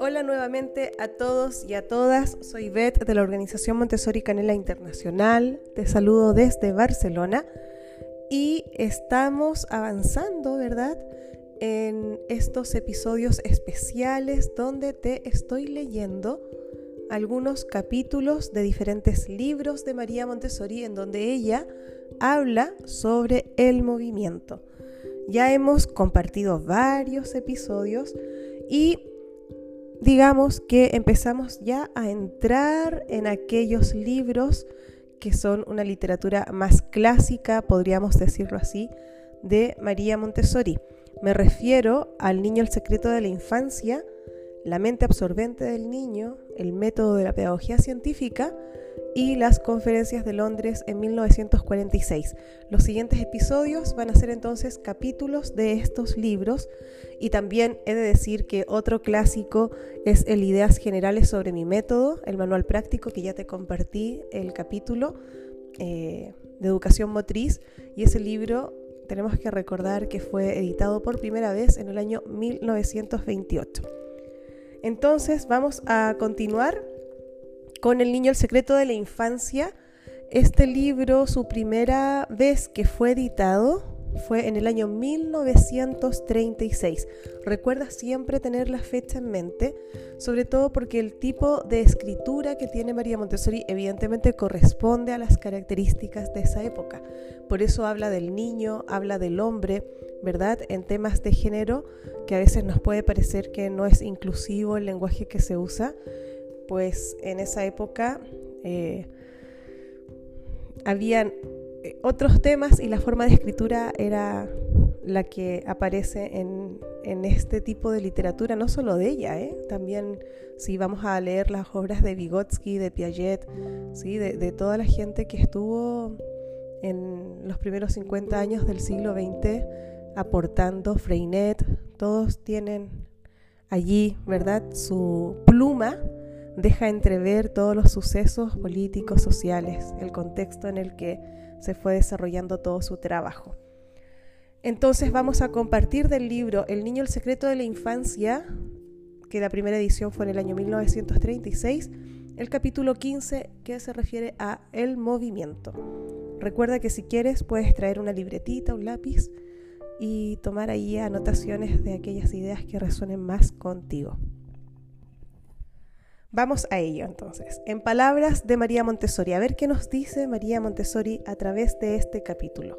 Hola nuevamente a todos y a todas. Soy Beth de la Organización Montessori Canela Internacional. Te saludo desde Barcelona y estamos avanzando, ¿verdad? En estos episodios especiales donde te estoy leyendo algunos capítulos de diferentes libros de María Montessori en donde ella habla sobre el movimiento. Ya hemos compartido varios episodios y digamos que empezamos ya a entrar en aquellos libros que son una literatura más clásica, podríamos decirlo así, de María Montessori. Me refiero al Niño el secreto de la infancia, La mente absorbente del niño, El método de la pedagogía científica y las conferencias de Londres en 1946. Los siguientes episodios van a ser entonces capítulos de estos libros y también he de decir que otro clásico es el Ideas Generales sobre mi método, el manual práctico que ya te compartí el capítulo eh, de educación motriz y ese libro tenemos que recordar que fue editado por primera vez en el año 1928. Entonces vamos a continuar con El niño el secreto de la infancia. Este libro, su primera vez que fue editado fue en el año 1936. Recuerda siempre tener la fecha en mente, sobre todo porque el tipo de escritura que tiene María Montessori evidentemente corresponde a las características de esa época. Por eso habla del niño, habla del hombre, ¿verdad? En temas de género, que a veces nos puede parecer que no es inclusivo el lenguaje que se usa pues en esa época eh, habían eh, otros temas y la forma de escritura era la que aparece en, este tipo de literatura, no solo de ella, ¿eh? también si vamos a leer las obras de Vygotsky, de Piaget, ¿sí? de, de toda la gente que estuvo en los primeros 50 años del siglo XX aportando, Freinet, todos tienen allí, ¿verdad?, su pluma deja entrever todos los sucesos políticos, sociales, el contexto en el que se fue desarrollando todo su trabajo. Entonces vamos a compartir del libro El niño el secreto de la infancia, que la primera edición fue en el año 1936, el capítulo 15 que se refiere a el movimiento. Recuerda que si quieres puedes traer una libretita, un lápiz y tomar ahí anotaciones de aquellas ideas que resuenen más contigo. Vamos a ello entonces. En palabras de María Montessori, a ver qué nos dice María Montessori a través de este capítulo.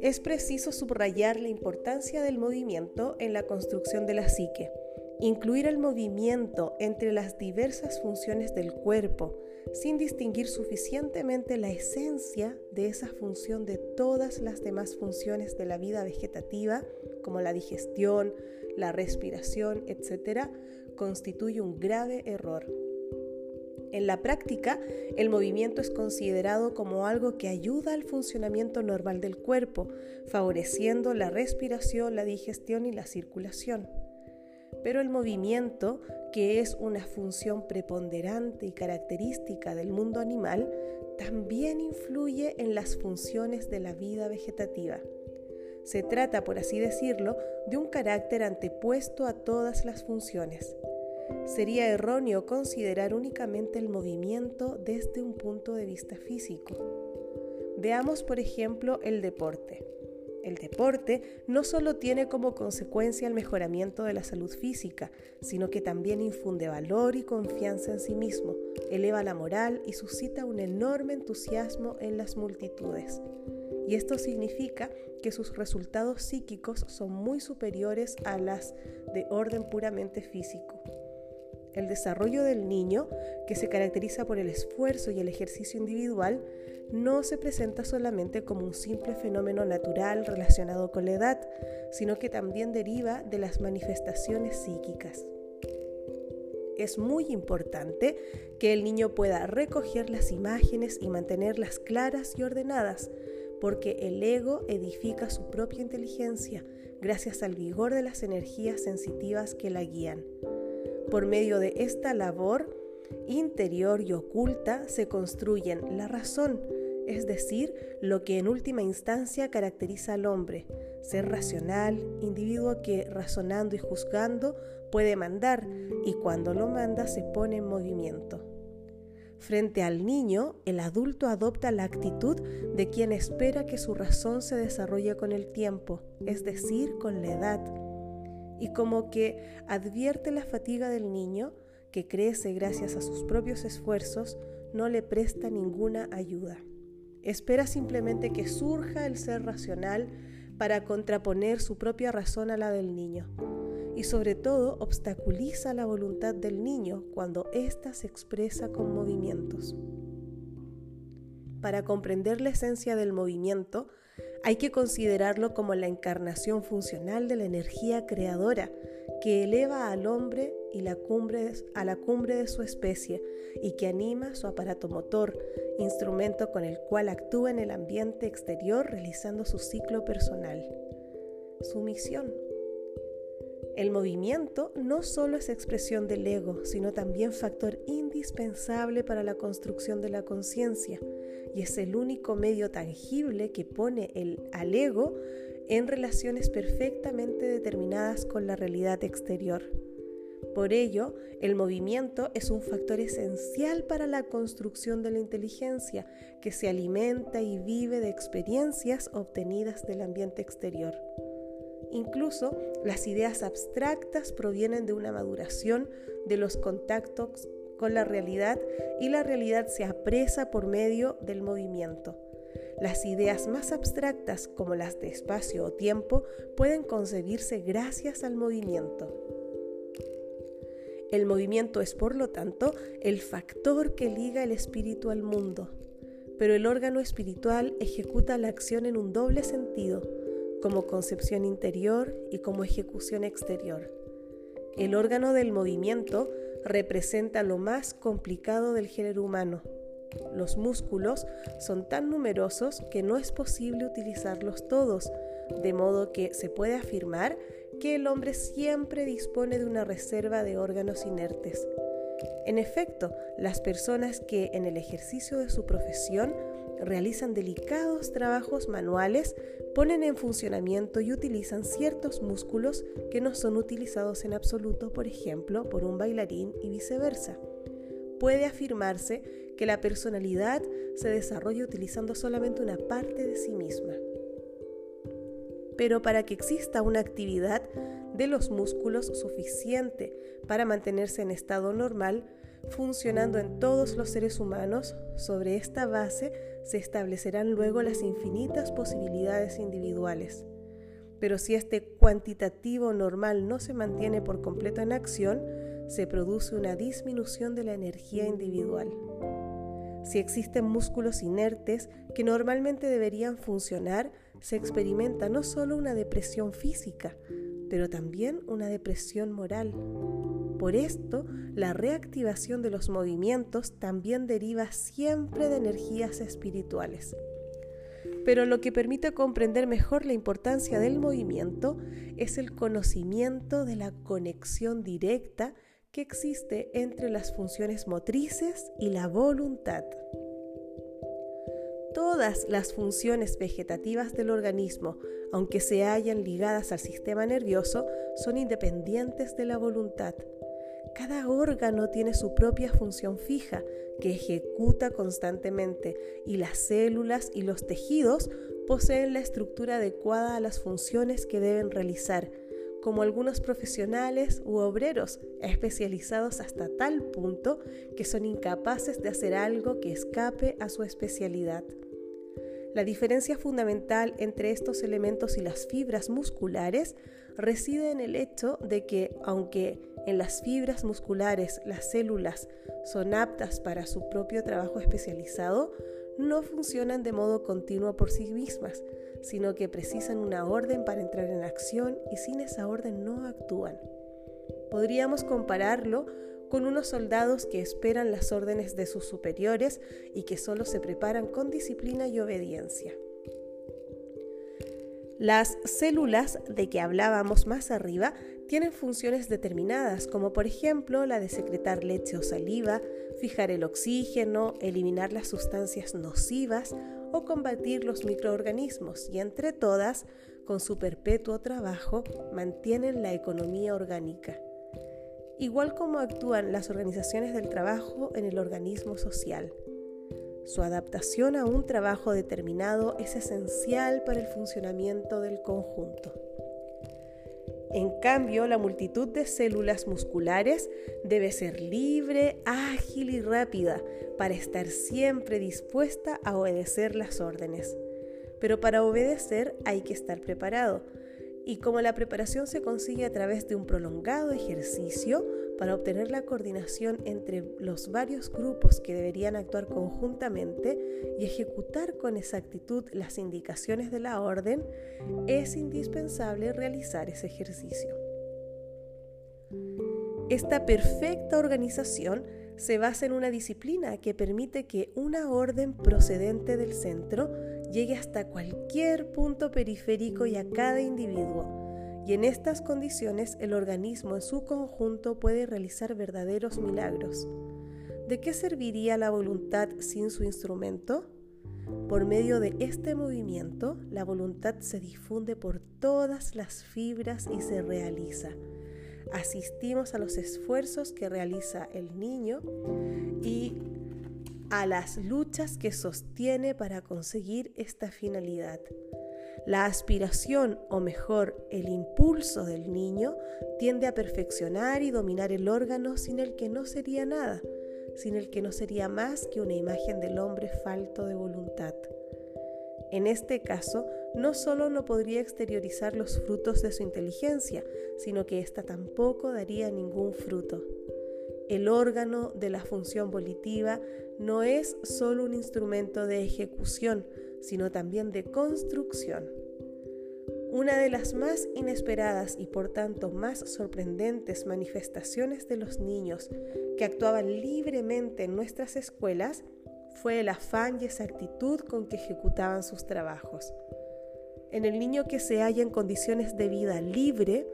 Es preciso subrayar la importancia del movimiento en la construcción de la psique, incluir el movimiento entre las diversas funciones del cuerpo, sin distinguir suficientemente la esencia de esa función de todas las demás funciones de la vida vegetativa, como la digestión, la respiración, etc., constituye un grave error. En la práctica, el movimiento es considerado como algo que ayuda al funcionamiento normal del cuerpo, favoreciendo la respiración, la digestión y la circulación. Pero el movimiento, que es una función preponderante y característica del mundo animal, también influye en las funciones de la vida vegetativa. Se trata, por así decirlo, de un carácter antepuesto a todas las funciones. Sería erróneo considerar únicamente el movimiento desde un punto de vista físico. Veamos, por ejemplo, el deporte. El deporte no solo tiene como consecuencia el mejoramiento de la salud física, sino que también infunde valor y confianza en sí mismo, eleva la moral y suscita un enorme entusiasmo en las multitudes y esto significa que sus resultados psíquicos son muy superiores a las de orden puramente físico. El desarrollo del niño, que se caracteriza por el esfuerzo y el ejercicio individual, no se presenta solamente como un simple fenómeno natural relacionado con la edad, sino que también deriva de las manifestaciones psíquicas. Es muy importante que el niño pueda recoger las imágenes y mantenerlas claras y ordenadas, porque el ego edifica su propia inteligencia gracias al vigor de las energías sensitivas que la guían. Por medio de esta labor interior y oculta se construyen la razón, es decir, lo que en última instancia caracteriza al hombre, ser racional, individuo que razonando y juzgando puede mandar y cuando lo manda se pone en movimiento. Frente al niño, el adulto adopta la actitud de quien espera que su razón se desarrolle con el tiempo, es decir, con la edad, y como que advierte la fatiga del niño, que crece gracias a sus propios esfuerzos, no le presta ninguna ayuda. Espera simplemente que surja el ser racional para contraponer su propia razón a la del niño. Y sobre todo obstaculiza la voluntad del niño cuando ésta se expresa con movimientos. Para comprender la esencia del movimiento, hay que considerarlo como la encarnación funcional de la energía creadora que eleva al hombre y la cumbre, a la cumbre de su especie y que anima su aparato motor, instrumento con el cual actúa en el ambiente exterior realizando su ciclo personal. Su misión. El movimiento no solo es expresión del ego, sino también factor indispensable para la construcción de la conciencia y es el único medio tangible que pone el, al ego en relaciones perfectamente determinadas con la realidad exterior. Por ello, el movimiento es un factor esencial para la construcción de la inteligencia, que se alimenta y vive de experiencias obtenidas del ambiente exterior. Incluso las ideas abstractas provienen de una maduración de los contactos con la realidad y la realidad se apresa por medio del movimiento. Las ideas más abstractas, como las de espacio o tiempo, pueden concebirse gracias al movimiento. El movimiento es, por lo tanto, el factor que liga el espíritu al mundo, pero el órgano espiritual ejecuta la acción en un doble sentido, como concepción interior y como ejecución exterior. El órgano del movimiento representa lo más complicado del género humano, los músculos son tan numerosos que no es posible utilizarlos todos, de modo que se puede afirmar que el hombre siempre dispone de una reserva de órganos inertes. En efecto, las personas que en el ejercicio de su profesión realizan delicados trabajos manuales ponen en funcionamiento y utilizan ciertos músculos que no son utilizados en absoluto, por ejemplo, por un bailarín y viceversa. Puede afirmarse que la personalidad se desarrolla utilizando solamente una parte de sí misma. Pero para que exista una actividad de los músculos suficiente para mantenerse en estado normal, funcionando en todos los seres humanos, sobre esta base se establecerán luego las infinitas posibilidades individuales. Pero si este cuantitativo normal no se mantiene por completo en acción, se produce una disminución de la energía individual. Si existen músculos inertes que normalmente deberían funcionar, se experimenta no solo una depresión física, pero también una depresión moral. Por esto, la reactivación de los movimientos también deriva siempre de energías espirituales. Pero lo que permite comprender mejor la importancia del movimiento es el conocimiento de la conexión directa que existe entre las funciones motrices y la voluntad. Todas las funciones vegetativas del organismo, aunque se hayan ligadas al sistema nervioso, son independientes de la voluntad. Cada órgano tiene su propia función fija que ejecuta constantemente y las células y los tejidos poseen la estructura adecuada a las funciones que deben realizar como algunos profesionales u obreros especializados hasta tal punto que son incapaces de hacer algo que escape a su especialidad. La diferencia fundamental entre estos elementos y las fibras musculares reside en el hecho de que, aunque en las fibras musculares las células son aptas para su propio trabajo especializado, no funcionan de modo continuo por sí mismas, sino que precisan una orden para entrar en acción y sin esa orden no actúan. Podríamos compararlo con unos soldados que esperan las órdenes de sus superiores y que solo se preparan con disciplina y obediencia. Las células de que hablábamos más arriba tienen funciones determinadas, como por ejemplo la de secretar leche o saliva, fijar el oxígeno, eliminar las sustancias nocivas o combatir los microorganismos y entre todas, con su perpetuo trabajo, mantienen la economía orgánica. Igual como actúan las organizaciones del trabajo en el organismo social. Su adaptación a un trabajo determinado es esencial para el funcionamiento del conjunto. En cambio, la multitud de células musculares debe ser libre, ágil y rápida para estar siempre dispuesta a obedecer las órdenes. Pero para obedecer hay que estar preparado. Y como la preparación se consigue a través de un prolongado ejercicio, para obtener la coordinación entre los varios grupos que deberían actuar conjuntamente y ejecutar con exactitud las indicaciones de la orden, es indispensable realizar ese ejercicio. Esta perfecta organización se basa en una disciplina que permite que una orden procedente del centro llegue hasta cualquier punto periférico y a cada individuo y en estas condiciones el organismo en su conjunto puede realizar verdaderos milagros. ¿De qué serviría la voluntad sin su instrumento? Por medio de este movimiento, la voluntad se difunde por todas las fibras y se realiza. Asistimos a los esfuerzos que realiza el niño y a las luchas que sostiene para conseguir esta finalidad. La aspiración, o mejor, el impulso del niño, tiende a perfeccionar y dominar el órgano sin el que no sería nada, sin el que no sería más que una imagen del hombre falto de voluntad. En este caso, no solo no podría exteriorizar los frutos de su inteligencia, sino que ésta tampoco daría ningún fruto. El órgano de la función volitiva no es solo un instrumento de ejecución, sino también de construcción. Una de las más inesperadas y por tanto más sorprendentes manifestaciones de los niños que actuaban libremente en nuestras escuelas fue el afán y exactitud con que ejecutaban sus trabajos. En el niño que se halla en condiciones de vida libre,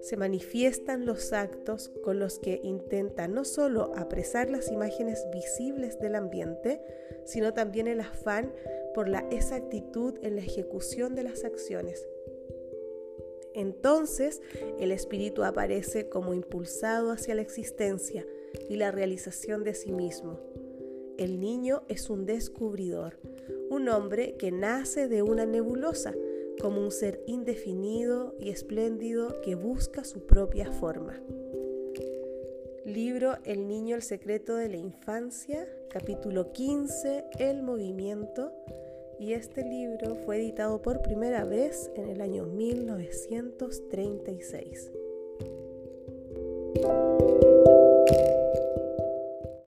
se manifiestan los actos con los que intenta no solo apresar las imágenes visibles del ambiente, sino también el afán por la exactitud en la ejecución de las acciones. Entonces el espíritu aparece como impulsado hacia la existencia y la realización de sí mismo. El niño es un descubridor, un hombre que nace de una nebulosa, como un ser indefinido y espléndido que busca su propia forma. Libro El niño, el secreto de la infancia, capítulo 15, El movimiento, y este libro fue editado por primera vez en el año 1936.